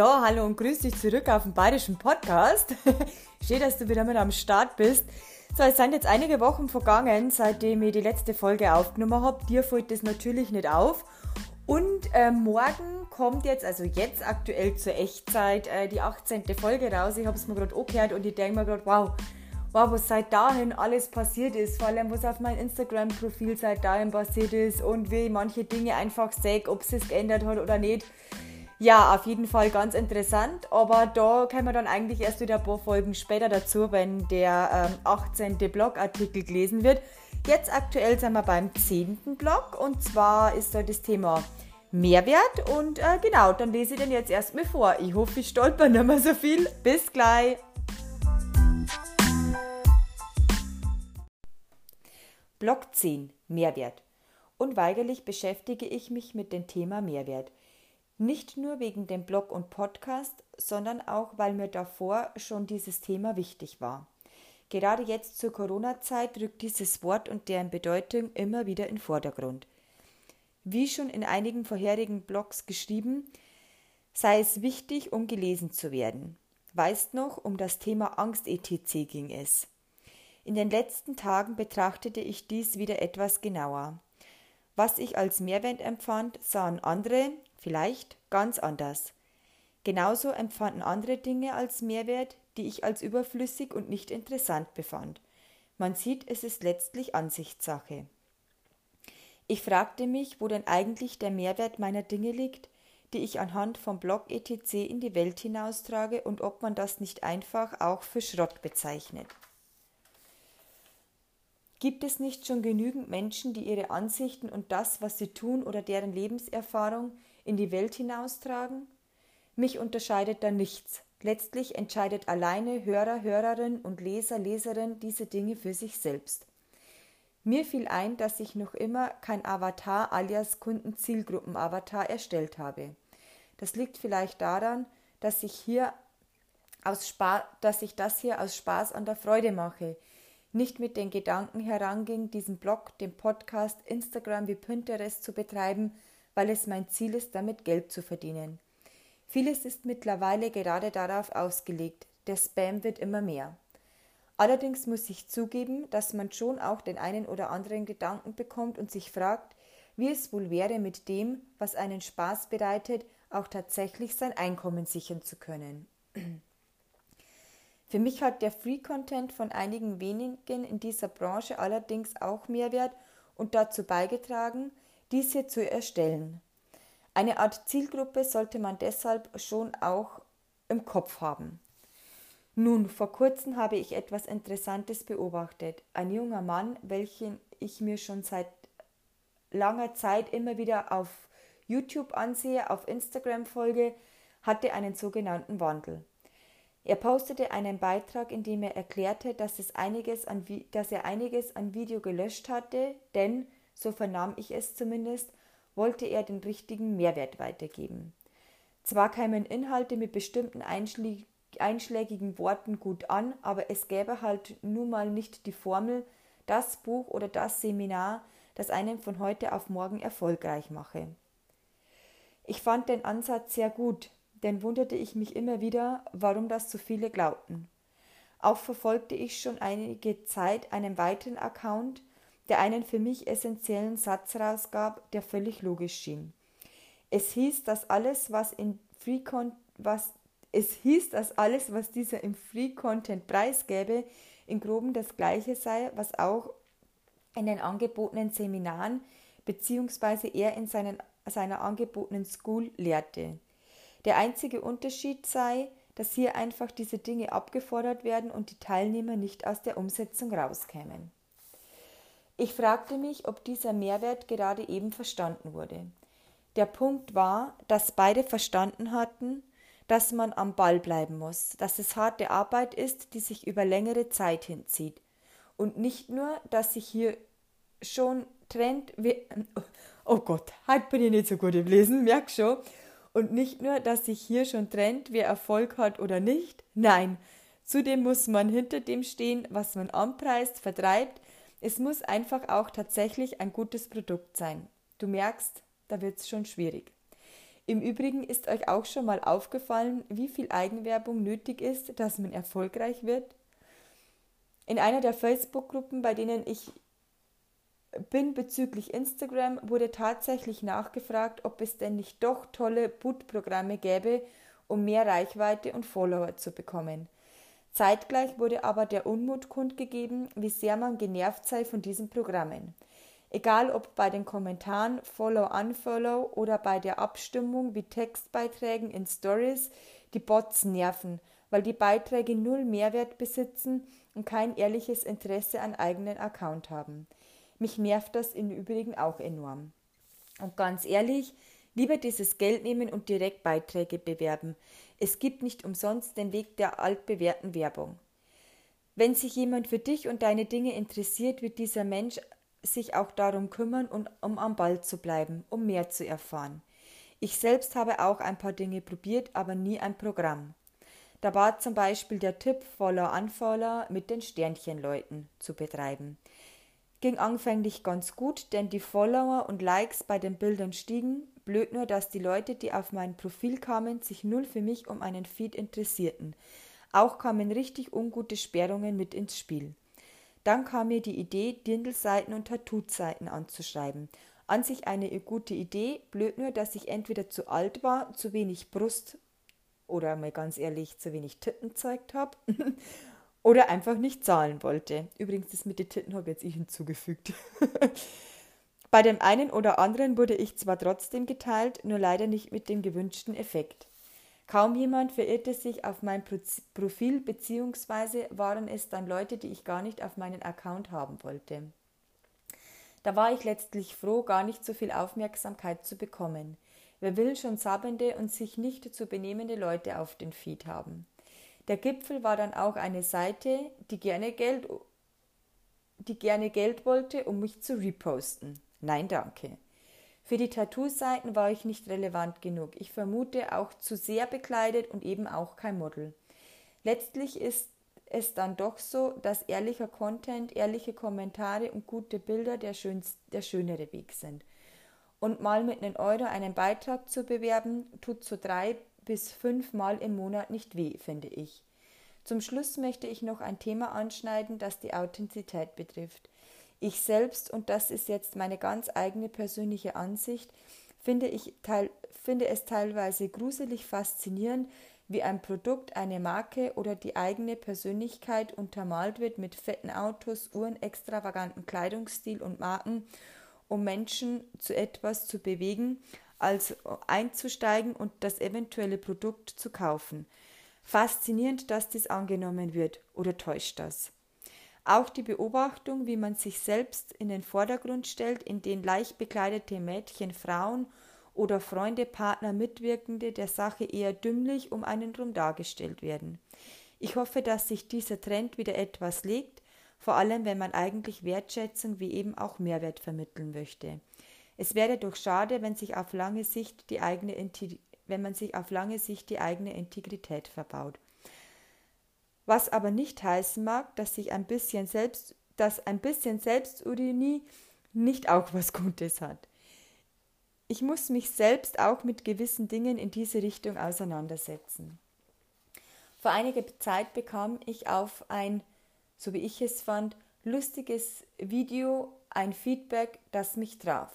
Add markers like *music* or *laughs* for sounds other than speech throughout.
So, hallo und grüß dich zurück auf dem Bayerischen Podcast. *laughs* Schön, dass du wieder mit am Start bist. So, es sind jetzt einige Wochen vergangen, seitdem ich die letzte Folge aufgenommen habe. Dir fällt das natürlich nicht auf. Und äh, morgen kommt jetzt, also jetzt aktuell zur Echtzeit, äh, die 18. Folge raus. Ich habe es mir gerade angehört und ich denke mir gerade, wow, wow, was seit dahin alles passiert ist. Vor allem, was auf meinem Instagram-Profil seit dahin passiert ist und wie manche Dinge einfach sehe, ob es sich geändert hat oder nicht. Ja, auf jeden Fall ganz interessant, aber da kommen wir dann eigentlich erst wieder ein paar Folgen später dazu, wenn der ähm, 18. Blogartikel gelesen wird. Jetzt aktuell sind wir beim 10. Blog und zwar ist da das Thema Mehrwert und äh, genau, dann lese ich den jetzt erstmal vor. Ich hoffe, ich stolper nicht mehr so viel. Bis gleich! Block 10 Mehrwert. Unweigerlich beschäftige ich mich mit dem Thema Mehrwert. Nicht nur wegen dem Blog und Podcast, sondern auch, weil mir davor schon dieses Thema wichtig war. Gerade jetzt zur Corona-Zeit rückt dieses Wort und deren Bedeutung immer wieder in Vordergrund. Wie schon in einigen vorherigen Blogs geschrieben, sei es wichtig, um gelesen zu werden. Weißt noch, um das Thema Angst etc. ging es. In den letzten Tagen betrachtete ich dies wieder etwas genauer. Was ich als Mehrwert empfand, sahen andere, vielleicht ganz anders. Genauso empfanden andere Dinge als Mehrwert, die ich als überflüssig und nicht interessant befand. Man sieht, es ist letztlich Ansichtssache. Ich fragte mich, wo denn eigentlich der Mehrwert meiner Dinge liegt, die ich anhand vom Blog etc. in die Welt hinaustrage und ob man das nicht einfach auch für Schrott bezeichnet. Gibt es nicht schon genügend Menschen, die ihre Ansichten und das, was sie tun oder deren Lebenserfahrung in die Welt hinaustragen? Mich unterscheidet da nichts. Letztlich entscheidet alleine Hörer, Hörerin und Leser, Leserin diese Dinge für sich selbst. Mir fiel ein, dass ich noch immer kein Avatar alias Kundenzielgruppen-Avatar erstellt habe. Das liegt vielleicht daran, dass ich hier aus Spaß, dass ich das hier aus Spaß an der Freude mache, nicht mit den Gedanken heranging, diesen Blog, den Podcast, Instagram wie Pinterest zu betreiben, weil es mein Ziel ist, damit Geld zu verdienen. Vieles ist mittlerweile gerade darauf ausgelegt, der Spam wird immer mehr. Allerdings muss ich zugeben, dass man schon auch den einen oder anderen Gedanken bekommt und sich fragt, wie es wohl wäre, mit dem, was einen Spaß bereitet, auch tatsächlich sein Einkommen sichern zu können. Für mich hat der Free Content von einigen wenigen in dieser Branche allerdings auch Mehrwert und dazu beigetragen, diese zu erstellen. Eine Art Zielgruppe sollte man deshalb schon auch im Kopf haben. Nun, vor kurzem habe ich etwas Interessantes beobachtet. Ein junger Mann, welchen ich mir schon seit langer Zeit immer wieder auf YouTube ansehe, auf Instagram folge, hatte einen sogenannten Wandel. Er postete einen Beitrag, in dem er erklärte, dass, es einiges an, dass er einiges an Video gelöscht hatte, denn so vernahm ich es zumindest, wollte er den richtigen Mehrwert weitergeben. Zwar kämen Inhalte mit bestimmten einschlägigen Worten gut an, aber es gäbe halt nun mal nicht die Formel, das Buch oder das Seminar, das einen von heute auf morgen erfolgreich mache. Ich fand den Ansatz sehr gut, denn wunderte ich mich immer wieder, warum das so viele glaubten. Auch verfolgte ich schon einige Zeit einen weiteren Account, der einen für mich essentiellen Satz rausgab, der völlig logisch schien. Es hieß, dass alles, was in Free was es hieß, dass alles, was dieser im Free Content preisgäbe, in groben das gleiche sei, was auch in den angebotenen Seminaren beziehungsweise er in seinen, seiner angebotenen School lehrte. Der einzige Unterschied sei, dass hier einfach diese Dinge abgefordert werden und die Teilnehmer nicht aus der Umsetzung rauskämen. Ich fragte mich, ob dieser Mehrwert gerade eben verstanden wurde. Der Punkt war, dass beide verstanden hatten, dass man am Ball bleiben muss, dass es harte Arbeit ist, die sich über längere Zeit hinzieht. Und nicht nur, dass sich hier schon trennt, oh Gott, heute bin ich nicht so gut im Lesen, merk schon. Und nicht nur, dass sich hier schon trennt, wer Erfolg hat oder nicht, nein, zudem muss man hinter dem stehen, was man anpreist, vertreibt, es muss einfach auch tatsächlich ein gutes Produkt sein. Du merkst, da wird es schon schwierig. Im Übrigen ist euch auch schon mal aufgefallen, wie viel Eigenwerbung nötig ist, dass man erfolgreich wird? In einer der Facebook-Gruppen, bei denen ich bin bezüglich Instagram, wurde tatsächlich nachgefragt, ob es denn nicht doch tolle Boot-Programme gäbe, um mehr Reichweite und Follower zu bekommen. Zeitgleich wurde aber der Unmut kundgegeben, wie sehr man genervt sei von diesen Programmen. Egal ob bei den Kommentaren, Follow-Unfollow oder bei der Abstimmung wie Textbeiträgen in Stories, die Bots nerven, weil die Beiträge null Mehrwert besitzen und kein ehrliches Interesse an eigenen Account haben. Mich nervt das im Übrigen auch enorm. Und ganz ehrlich, lieber dieses Geld nehmen und direkt Beiträge bewerben. Es gibt nicht umsonst den Weg der altbewährten Werbung. Wenn sich jemand für dich und deine Dinge interessiert, wird dieser Mensch sich auch darum kümmern, und, um am Ball zu bleiben, um mehr zu erfahren. Ich selbst habe auch ein paar Dinge probiert, aber nie ein Programm. Da war zum Beispiel der Tipp, Follow-Unfollow mit den Sternchenleuten zu betreiben. Ging anfänglich ganz gut, denn die Follower und Likes bei den Bildern stiegen. Blöd nur, dass die Leute, die auf mein Profil kamen, sich null für mich um einen Feed interessierten. Auch kamen richtig ungute Sperrungen mit ins Spiel. Dann kam mir die Idee, Dirndlseiten und Tattoo-Seiten anzuschreiben. An sich eine gute Idee, blöd nur, dass ich entweder zu alt war, zu wenig Brust oder mal ganz ehrlich zu wenig Titten gezeigt habe *laughs* oder einfach nicht zahlen wollte. Übrigens, das mit den Titten habe jetzt ich hinzugefügt. *laughs* Bei dem einen oder anderen wurde ich zwar trotzdem geteilt, nur leider nicht mit dem gewünschten Effekt. Kaum jemand verirrte sich auf mein Profil, beziehungsweise waren es dann Leute, die ich gar nicht auf meinen Account haben wollte. Da war ich letztlich froh, gar nicht so viel Aufmerksamkeit zu bekommen. Wer will schon sabbende und sich nicht zu benehmende Leute auf den Feed haben? Der Gipfel war dann auch eine Seite, die gerne Geld, die gerne Geld wollte, um mich zu reposten. Nein, danke. Für die Tattoo-Seiten war ich nicht relevant genug. Ich vermute auch zu sehr bekleidet und eben auch kein Model. Letztlich ist es dann doch so, dass ehrlicher Content, ehrliche Kommentare und gute Bilder der, schönst, der schönere Weg sind. Und mal mit einem Euro einen Beitrag zu bewerben, tut so drei bis fünf Mal im Monat nicht weh, finde ich. Zum Schluss möchte ich noch ein Thema anschneiden, das die Authentizität betrifft. Ich selbst, und das ist jetzt meine ganz eigene persönliche Ansicht, finde, ich teil, finde es teilweise gruselig faszinierend, wie ein Produkt, eine Marke oder die eigene Persönlichkeit untermalt wird mit fetten Autos, Uhren, extravaganten Kleidungsstil und Marken um Menschen zu etwas zu bewegen, als einzusteigen und das eventuelle Produkt zu kaufen. Faszinierend, dass dies angenommen wird, oder täuscht das? Auch die Beobachtung, wie man sich selbst in den Vordergrund stellt, in den leicht bekleidete Mädchen, Frauen oder Freunde, Partner, Mitwirkende der Sache eher dümmlich um einen rum dargestellt werden. Ich hoffe, dass sich dieser Trend wieder etwas legt, vor allem wenn man eigentlich Wertschätzung wie eben auch Mehrwert vermitteln möchte. Es wäre doch schade, wenn sich auf lange Sicht die eigene wenn man sich auf lange Sicht die eigene Integrität verbaut. Was aber nicht heißen mag, dass sich ein bisschen selbst, dass ein bisschen Selbstironie nicht auch was Gutes hat. Ich muss mich selbst auch mit gewissen Dingen in diese Richtung auseinandersetzen. Vor einiger Zeit bekam ich auf ein so wie ich es fand, lustiges Video, ein Feedback, das mich traf.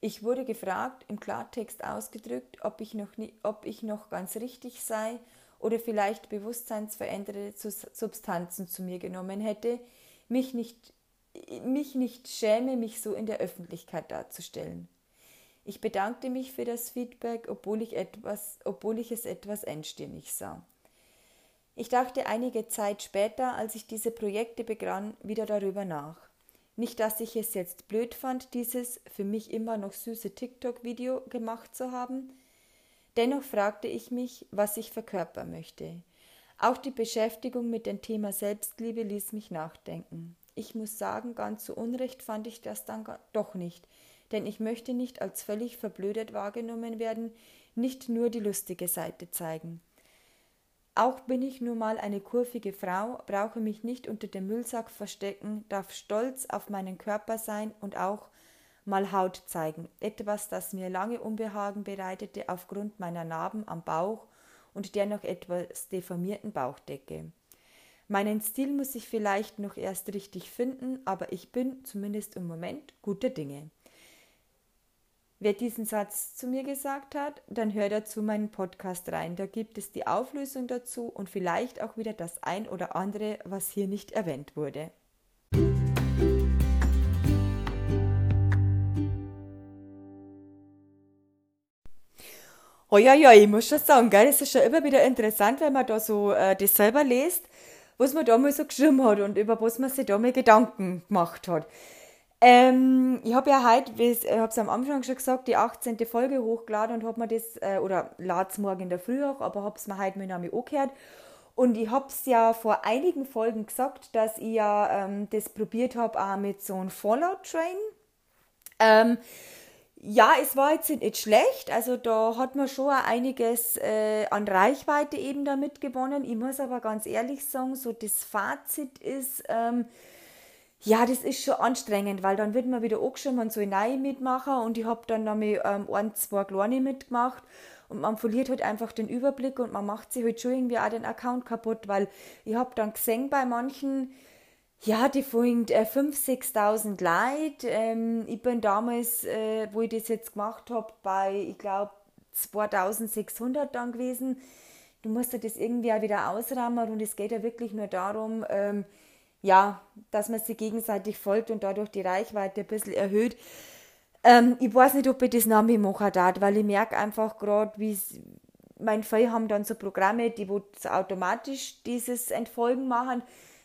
Ich wurde gefragt, im Klartext ausgedrückt, ob ich noch, nie, ob ich noch ganz richtig sei oder vielleicht bewusstseinsveränderte Substanzen zu mir genommen hätte, mich nicht, mich nicht schäme, mich so in der Öffentlichkeit darzustellen. Ich bedankte mich für das Feedback, obwohl ich, etwas, obwohl ich es etwas engstirnig sah. Ich dachte einige Zeit später, als ich diese Projekte begann, wieder darüber nach. Nicht, dass ich es jetzt blöd fand, dieses für mich immer noch süße TikTok-Video gemacht zu haben. Dennoch fragte ich mich, was ich verkörpern möchte. Auch die Beschäftigung mit dem Thema Selbstliebe ließ mich nachdenken. Ich muss sagen, ganz so unrecht fand ich das dann doch nicht, denn ich möchte nicht als völlig verblödet wahrgenommen werden, nicht nur die lustige Seite zeigen. Auch bin ich nur mal eine kurvige Frau, brauche mich nicht unter dem Müllsack verstecken, darf stolz auf meinen Körper sein und auch mal Haut zeigen. Etwas, das mir lange Unbehagen bereitete aufgrund meiner Narben am Bauch und der noch etwas deformierten Bauchdecke. Meinen Stil muss ich vielleicht noch erst richtig finden, aber ich bin zumindest im Moment guter Dinge. Wer diesen Satz zu mir gesagt hat, dann hört dazu meinen Podcast rein. Da gibt es die Auflösung dazu und vielleicht auch wieder das ein oder andere, was hier nicht erwähnt wurde. Oh ja, ja, ich muss schon sagen, gell, es ist schon immer wieder interessant, wenn man da so äh, das selber liest, was man da mal so geschrieben hat und über was man sich da mal Gedanken gemacht hat. Ähm, ich habe ja heute, ich es am Anfang schon gesagt, die 18. Folge hochgeladen und habe mir das, äh, oder lade es morgen in der Früh auch, aber habe es mir heute mit Name angehört. Und ich habe es ja vor einigen Folgen gesagt, dass ich ja ähm, das probiert habe, auch mit so einem Fallout-Train. Ähm, ja, es war jetzt nicht schlecht. Also da hat man schon einiges äh, an Reichweite eben damit gewonnen. Ich muss aber ganz ehrlich sagen, so das Fazit ist, ähm, ja, das ist schon anstrengend, weil dann wird man wieder angeschrieben, man soll neue mitmachen und ich habe dann nämlich ähm, ein, zwei kleine mitgemacht und man verliert halt einfach den Überblick und man macht sich halt schon irgendwie auch den Account kaputt, weil ich habe dann gesehen bei manchen, ja, die folgen äh, 5.000, 6.000 Leute. Ähm, ich bin damals, äh, wo ich das jetzt gemacht habe, bei, ich glaube, 2.600 dann gewesen. Du musst ja das irgendwie auch wieder ausrahmen und es geht ja wirklich nur darum, ähm, ja, dass man sich gegenseitig folgt und dadurch die Reichweite ein bisschen erhöht. Ähm, ich weiß nicht, ob ich das Name machen darf, weil ich merke einfach gerade, wie mein Fall haben dann so Programme, die wo automatisch dieses Entfolgen machen.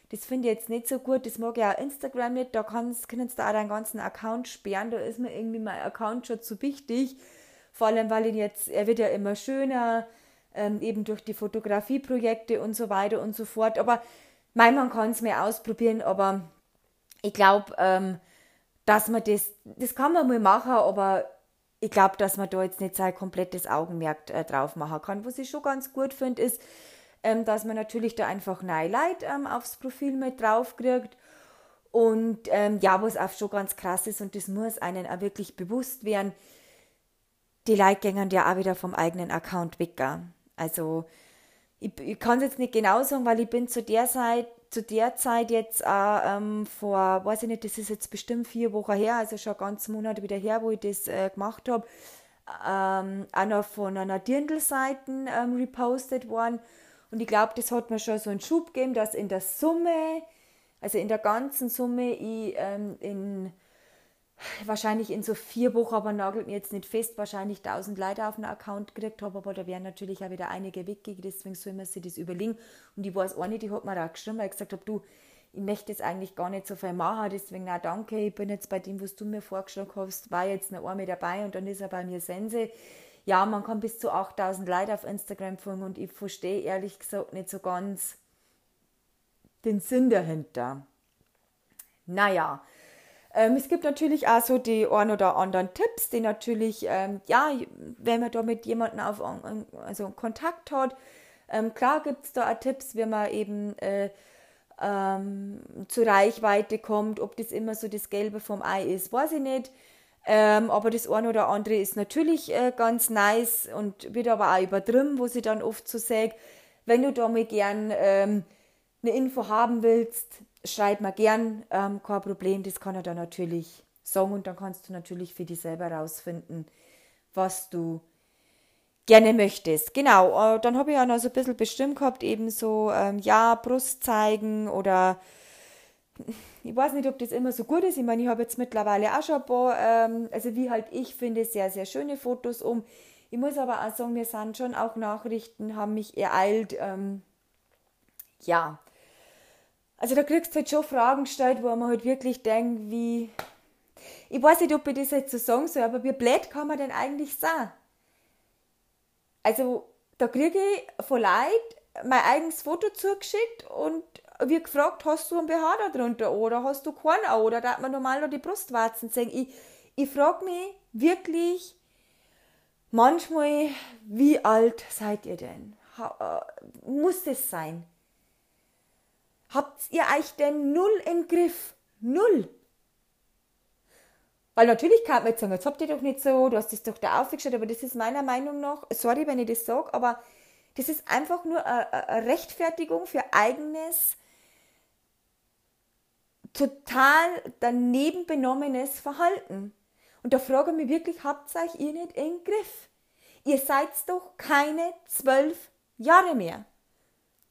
Das finde ich jetzt nicht so gut. Das mag ich auch Instagram nicht. Da kannst, sie da auch deinen ganzen Account sperren. Da ist mir irgendwie mein Account schon zu wichtig. Vor allem, weil ihn jetzt, er wird ja immer schöner, ähm, eben durch die Fotografieprojekte und so weiter und so fort. Aber mein, man kann es mir ausprobieren, aber ich glaube, ähm, dass man das, das kann man mal machen, aber ich glaube, dass man da jetzt nicht sein komplettes Augenmerk äh, drauf machen kann. Was ich schon ganz gut finde, ist, ähm, dass man natürlich da einfach Neileid ähm, aufs Profil mit drauf kriegt. Und ähm, ja, was auch schon ganz krass ist, und das muss einen auch wirklich bewusst werden, die Leute gehen ja auch wieder vom eigenen Account weg. Also ich, ich kann es jetzt nicht genau sagen, weil ich bin zu der Zeit, zu der Zeit jetzt auch ähm, vor, weiß ich nicht, das ist jetzt bestimmt vier Wochen her, also schon ganz Monate wieder her, wo ich das äh, gemacht habe, ähm, auch noch von einer Dirndl-Seite ähm, repostet worden. Und ich glaube, das hat mir schon so einen Schub gegeben, dass in der Summe, also in der ganzen Summe, ich ähm, in wahrscheinlich in so vier Wochen, aber nagelt mir jetzt nicht fest, wahrscheinlich 1000 Leute auf den Account gekriegt habe, aber da wären natürlich auch wieder einige weggegangen, deswegen soll man sich das überlegen. Und ich weiß auch nicht, die hat mir auch geschrieben, weil ich gesagt habe, du, ich möchte jetzt eigentlich gar nicht so viel machen, deswegen auch danke, ich bin jetzt bei dem, was du mir vorgeschlagen hast, war jetzt noch einmal dabei und dann ist er bei mir Sense. Ja, man kann bis zu 8000 Leute auf Instagram folgen und ich verstehe ehrlich gesagt nicht so ganz den Sinn dahinter. Naja, ähm, es gibt natürlich auch so die ein oder anderen Tipps, die natürlich, ähm, ja, wenn man da mit jemandem auf also Kontakt hat, ähm, klar gibt es da auch Tipps, wie man eben äh, ähm, zur Reichweite kommt, ob das immer so das Gelbe vom Ei ist, weiß ich nicht. Ähm, aber das eine oder andere ist natürlich äh, ganz nice und wird aber auch übertrieben, wo sie dann oft so sagt, wenn du da mal gern ähm, eine Info haben willst, schreib mir gern, ähm, kein Problem, das kann er dann natürlich sagen und dann kannst du natürlich für dich selber rausfinden, was du gerne möchtest. Genau, äh, dann habe ich auch noch so ein bisschen bestimmt gehabt, eben so, ähm, ja, Brust zeigen oder *laughs* ich weiß nicht, ob das immer so gut ist. Ich meine, ich habe jetzt mittlerweile auch schon ein paar, ähm, also wie halt ich finde, sehr, sehr schöne Fotos um. Ich muss aber auch sagen, mir sind schon auch Nachrichten, haben mich ereilt, ähm, ja, also da kriegst du halt schon Fragen gestellt, wo man halt wirklich denkt, wie. Ich weiß nicht, ob ich das jetzt so sagen soll, aber wie blöd kann man denn eigentlich sein? Also, da kriege ich von Leuten mein eigenes Foto zugeschickt und wird gefragt, hast du einen BH da drunter oder hast du keinen oder da hat man normal noch die Brustwarzen sehen. Ich, ich frage mich wirklich manchmal, wie alt seid ihr denn? Äh, muss das sein? Habt ihr euch denn null im Griff? Null. Weil natürlich kann man jetzt sagen, jetzt habt ihr doch nicht so, du hast das doch da aufgestellt, aber das ist meiner Meinung nach, sorry, wenn ich das sage, aber das ist einfach nur eine Rechtfertigung für eigenes, total daneben benommenes Verhalten. Und da frage ich mich wirklich, habt ihr euch nicht im Griff? Ihr seid doch keine zwölf Jahre mehr.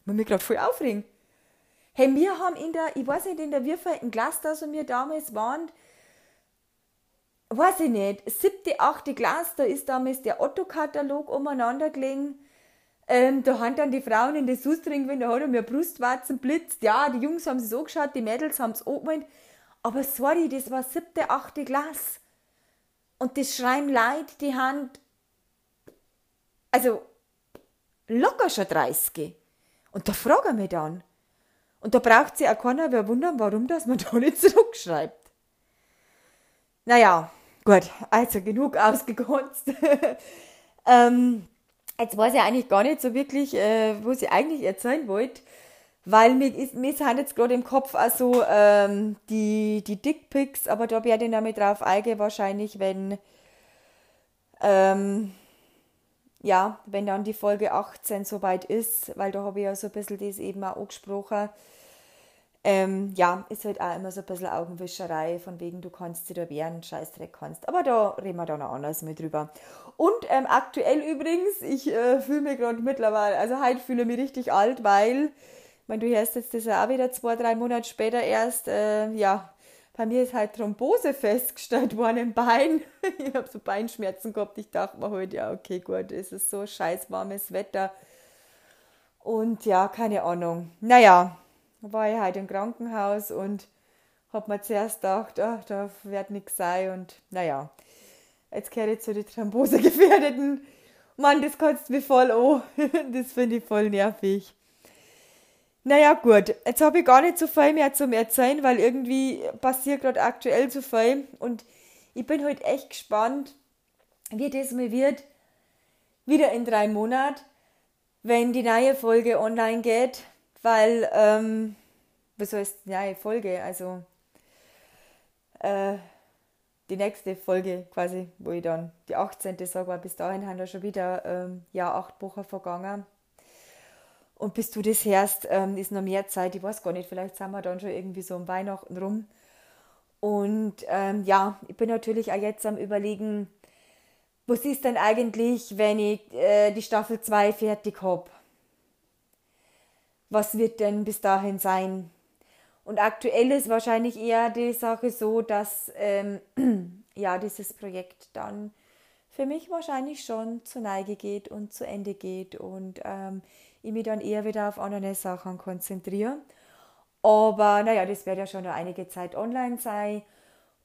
Muss mich gerade voll aufregen. Hey, wir haben in der, ich weiß nicht, in der wievielten Klasse, da wir damals waren, weiß ich nicht, siebte, achte Klasse, da ist damals der Otto-Katalog umeinander gelegen. Ähm, da haben dann die Frauen in der Sustring, wenn da hat er mir Brustwarzen blitzt. Ja, die Jungs haben es so geschaut, die Mädels haben es angemeint. Aber sorry, das war siebte, achte Klasse. Und das schreien Leid, die Hand, also locker schon 30. Und da frage ich mich dann. Und da braucht sich auch keiner mehr wundern, warum das man *laughs* da nicht zurückschreibt. Naja, gut, also genug ausgekonzt. *laughs* ähm, jetzt weiß ich eigentlich gar nicht so wirklich, äh, was ich eigentlich erzählen wollte, weil mir, ist, mir sind jetzt gerade im Kopf also ähm, die, die Dickpics, aber da werde ich noch mit drauf eingehen, wahrscheinlich, wenn, ähm, ja, wenn dann die Folge 18 soweit ist, weil da habe ich ja so ein bisschen das eben auch angesprochen, ähm, ja, ist halt auch immer so ein bisschen Augenwischerei, von wegen, du kannst sie da wehren, Scheißdreck kannst. Aber da reden wir dann auch anders mit drüber. Und ähm, aktuell übrigens, ich äh, fühle mich gerade mittlerweile, also heute fühle ich mich richtig alt, weil, ich meine, du hörst jetzt das ja auch wieder zwei, drei Monate später erst, äh, ja, bei mir ist halt Thrombose festgestellt worden im Bein. *laughs* ich habe so Beinschmerzen gehabt. Ich dachte mir halt, ja, okay, gut, es ist so scheiß warmes Wetter. Und ja, keine Ahnung. Naja, war ich halt im Krankenhaus und habe mir zuerst gedacht, ach, da wird nichts sein. Und naja, jetzt gehöre ich zu den Thrombosegefährdeten. Mann, das du mir voll an. *laughs* das finde ich voll nervig. Naja, gut, jetzt habe ich gar nicht so viel mehr zum Erzählen, weil irgendwie passiert gerade aktuell so viel. Und ich bin halt echt gespannt, wie das mal wird. Wieder in drei Monaten, wenn die neue Folge online geht weil, ähm, was heißt neue Folge, also äh, die nächste Folge quasi, wo ich dann die 18. sage, weil bis dahin haben wir schon wieder ähm, ja, acht Wochen vergangen. Und bis du das hörst, ähm, ist noch mehr Zeit. Ich weiß gar nicht, vielleicht sind wir dann schon irgendwie so um Weihnachten rum. Und ähm, ja, ich bin natürlich auch jetzt am Überlegen, was ist denn eigentlich, wenn ich äh, die Staffel 2 fertig habe? was wird denn bis dahin sein? Und aktuell ist wahrscheinlich eher die Sache so, dass ähm, *clears throat* ja dieses Projekt dann für mich wahrscheinlich schon zur Neige geht und zu Ende geht und ähm, ich mich dann eher wieder auf andere Sachen konzentriere. Aber naja, das wird ja schon noch einige Zeit online sein.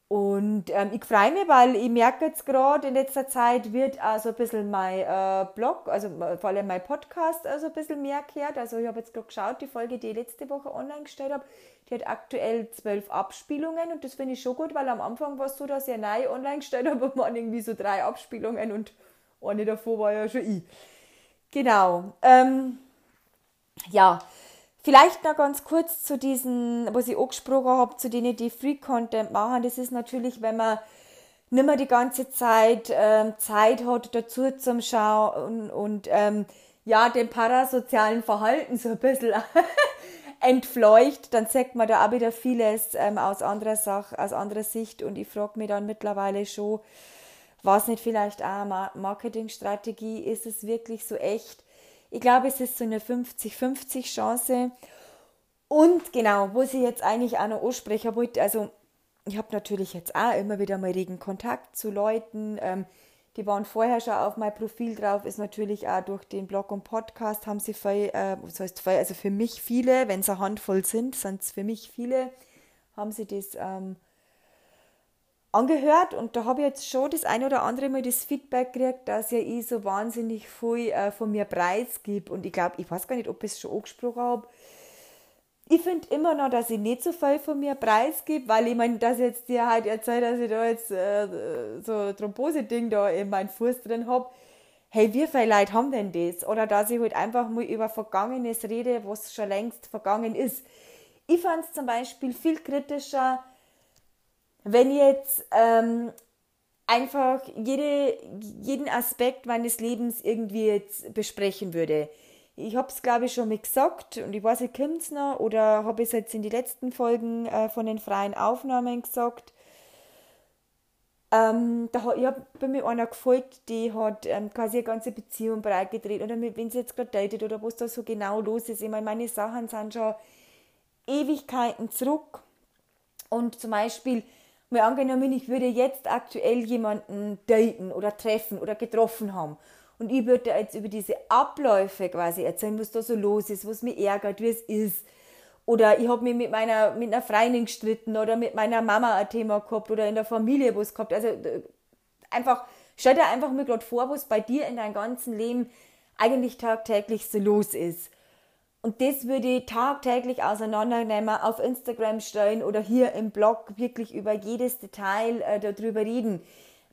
Und ähm, ich freue mich, weil ich merke jetzt gerade in letzter Zeit wird also ein bisschen mein äh, Blog, also vor allem mein Podcast also ein bisschen mehr gehört. Also ich habe jetzt gerade geschaut, die Folge, die ich letzte Woche online gestellt habe, die hat aktuell zwölf Abspielungen und das finde ich schon gut, weil am Anfang war es so, dass ich neu online gestellt habe *laughs* und waren irgendwie so drei Abspielungen und eine davor war ja schon ich. Genau. Ähm, ja, Vielleicht noch ganz kurz zu diesen, was ich angesprochen habe, zu denen, die Free Content machen. Das ist natürlich, wenn man nicht mehr die ganze Zeit ähm, Zeit hat, dazu zum Schauen und, und ähm, ja, dem parasozialen Verhalten so ein bisschen *laughs* entfleucht, dann sagt man da auch wieder vieles ähm, aus anderer Sache, aus anderer Sicht und ich frage mich dann mittlerweile schon, was nicht vielleicht auch eine Marketingstrategie, ist es wirklich so echt, ich glaube, es ist so eine 50-50 Chance. Und genau, wo sie jetzt eigentlich auch noch ansprechen wollte, also ich habe natürlich jetzt auch immer wieder mal regen Kontakt zu Leuten, ähm, die waren vorher schon auf mein Profil drauf, ist natürlich auch durch den Blog und Podcast haben sie viel, äh, was heißt viel, also für mich viele, wenn es eine Handvoll sind, sind es für mich viele, haben sie das ähm, angehört und da habe ich jetzt schon das ein oder andere Mal das Feedback gekriegt, dass ja ich so wahnsinnig viel äh, von mir preisgib und ich glaube, ich weiß gar nicht, ob ich es schon angesprochen habe. Ich finde immer noch, dass ich nicht so viel von mir preisgib, weil ich meine, dass jetzt dir halt erzählt, dass ich da jetzt äh, so ein Thrombose-Ding da in meinem Fuß drin habe. Hey, wie viele Leute haben denn das? Oder dass ich halt einfach mal über Vergangenes rede, was schon längst vergangen ist. Ich fand es zum Beispiel viel kritischer, wenn jetzt ähm, einfach jede, jeden Aspekt meines Lebens irgendwie jetzt besprechen würde. Ich habe es, glaube ich, schon mal gesagt und ich weiß nicht, kommt es noch oder habe ich es jetzt in die letzten Folgen äh, von den freien Aufnahmen gesagt. Ähm, da, ich habe bei mir einer gefolgt, die hat ähm, quasi eine ganze Beziehung breitgedreht oder wenn sie jetzt gerade datet oder was da so genau los ist. Ich meine, meine Sachen sind schon Ewigkeiten zurück und zum Beispiel, mal angenommen, ich würde jetzt aktuell jemanden daten oder treffen oder getroffen haben und ich würde jetzt über diese Abläufe quasi erzählen, was da so los ist, was mich ärgert, wie es ist. Oder ich habe mich mit meiner mit einer Freundin gestritten oder mit meiner Mama ein Thema gehabt oder in der Familie was gehabt. Also einfach, stell dir einfach mal gerade vor, was bei dir in deinem ganzen Leben eigentlich tagtäglich so los ist. Und das würde ich tagtäglich auseinandernehmen, auf Instagram stellen oder hier im Blog wirklich über jedes Detail äh, darüber reden.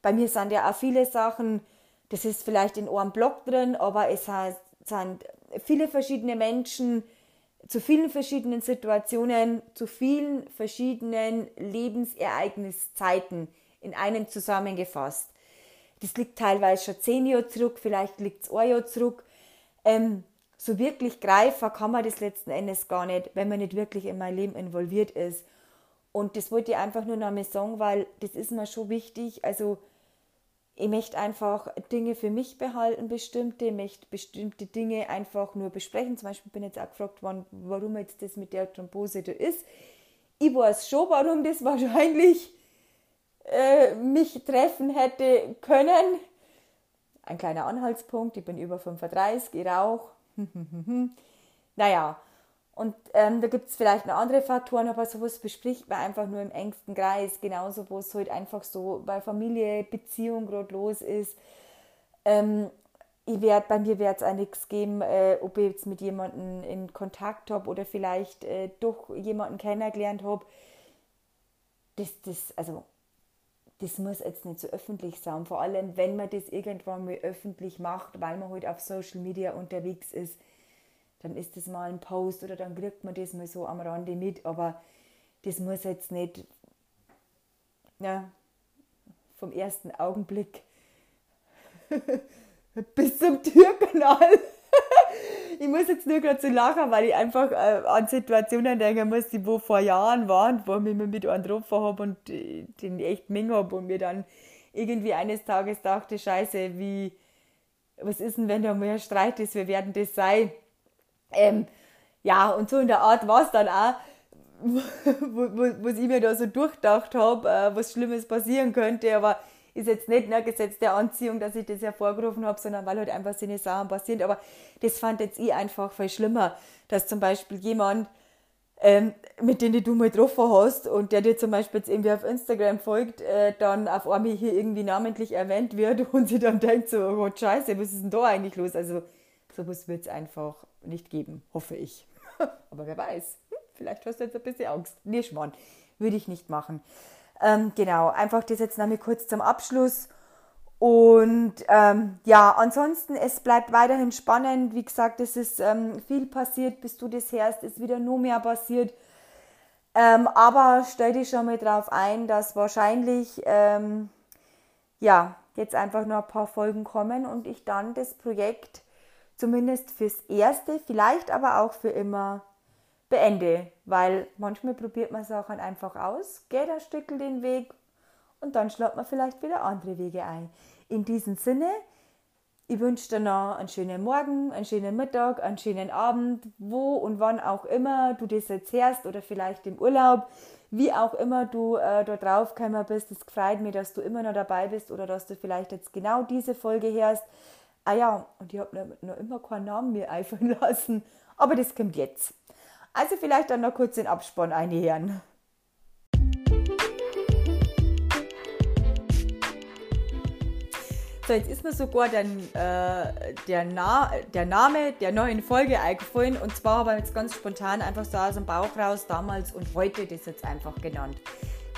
Bei mir sind ja auch viele Sachen, das ist vielleicht in einem Blog drin, aber es sind viele verschiedene Menschen zu vielen verschiedenen Situationen, zu vielen verschiedenen Lebensereigniszeiten in einem zusammengefasst. Das liegt teilweise schon zehn Jahre zurück, vielleicht liegt es ein Jahr zurück. Ähm, so wirklich greifen kann man das letzten Endes gar nicht, wenn man nicht wirklich in mein Leben involviert ist. Und das wollte ich einfach nur noch mal sagen, weil das ist mir schon wichtig. Also ich möchte einfach Dinge für mich behalten, bestimmte, ich möchte bestimmte Dinge einfach nur besprechen. Zum Beispiel bin ich jetzt auch gefragt worden, warum jetzt das mit der Thrombose da ist. Ich weiß schon, warum das wahrscheinlich äh, mich treffen hätte können. Ein kleiner Anhaltspunkt, ich bin über 35, ich rauche. *laughs* naja, und ähm, da gibt es vielleicht noch andere Faktoren, aber sowas bespricht man einfach nur im engsten Kreis. Genauso, wo es halt einfach so bei Familie, Beziehung gerade los ist. Ähm, ich werd, bei mir wird es auch nichts geben, äh, ob ich jetzt mit jemandem in Kontakt habe oder vielleicht äh, durch jemanden kennengelernt habe. Das, das, also, das muss jetzt nicht so öffentlich sein. Vor allem, wenn man das irgendwann mal öffentlich macht, weil man halt auf Social Media unterwegs ist dann ist das mal ein Post oder dann kriegt man das mal so am Rande mit, aber das muss jetzt nicht ja, vom ersten Augenblick *laughs* bis zum Türkanal. Ich muss jetzt nur gerade so lachen, weil ich einfach äh, an Situationen denken muss, die wo vor Jahren waren, wo ich mich mit einem getroffen habe und den echt Menge habe und mir dann irgendwie eines Tages dachte, scheiße, wie, was ist denn, wenn da mehr Streit ist, wir werden das sein? Ähm, ja, und so in der Art war es dann auch, *laughs* wo, wo, was ich mir da so durchdacht habe, äh, was Schlimmes passieren könnte, aber ist jetzt nicht ne, Gesetz der Anziehung, dass ich das hervorgerufen habe, sondern weil halt einfach so eine Sachen passieren. Aber das fand jetzt ich einfach viel schlimmer, dass zum Beispiel jemand, ähm, mit dem du mal getroffen hast und der dir zum Beispiel jetzt irgendwie auf Instagram folgt, äh, dann auf einmal hier irgendwie namentlich erwähnt wird *laughs* und sie dann denkt so, oh Gott, scheiße, was ist denn da eigentlich los? Also sowas wird es einfach nicht geben, hoffe ich. *laughs* Aber wer weiß, vielleicht hast du jetzt ein bisschen Angst. Nee, Schmarrn, würde ich nicht machen. Ähm, genau, einfach das jetzt nochmal kurz zum Abschluss. Und ähm, ja, ansonsten, es bleibt weiterhin spannend. Wie gesagt, es ist ähm, viel passiert, bis du das hörst, ist wieder nur mehr passiert. Ähm, aber stell dich schon mal drauf ein, dass wahrscheinlich ähm, ja, jetzt einfach nur ein paar Folgen kommen und ich dann das Projekt zumindest fürs Erste, vielleicht aber auch für immer beende, weil manchmal probiert man Sachen einfach aus, geht ein Stück den Weg und dann schlägt man vielleicht wieder andere Wege ein. In diesem Sinne, ich wünsche dir noch einen schönen Morgen, einen schönen Mittag, einen schönen Abend, wo und wann auch immer du das jetzt hörst oder vielleicht im Urlaub, wie auch immer du äh, da drauf gekommen bist. Es freut mich, dass du immer noch dabei bist oder dass du vielleicht jetzt genau diese Folge hörst. Ah ja, und ich habe noch immer keinen Namen mehr einfallen *laughs* lassen, aber das kommt jetzt. Also vielleicht dann noch kurz den Abspann einhören. So, jetzt ist mir sogar der, äh, der, Na der Name der neuen Folge eingefallen. Und zwar habe ich jetzt ganz spontan einfach so aus dem Bauch raus damals und heute das jetzt einfach genannt.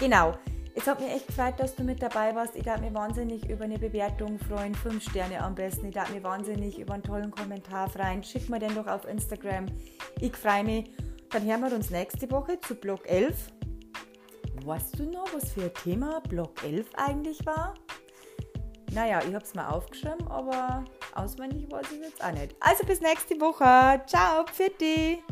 Genau, es hat mich echt gefreut, dass du mit dabei warst. Ich darf mich wahnsinnig über eine Bewertung freuen. Fünf Sterne am besten. Ich darf mich wahnsinnig über einen tollen Kommentar freuen. Schick mir den doch auf Instagram. Ich freue mich. Dann hören wir uns nächste Woche zu Block 11. weißt du noch, was für ein Thema Block 11 eigentlich war? Naja, ich habe es mal aufgeschrieben, aber auswendig weiß ich jetzt auch nicht. Also bis nächste Woche. Ciao, Pfitti!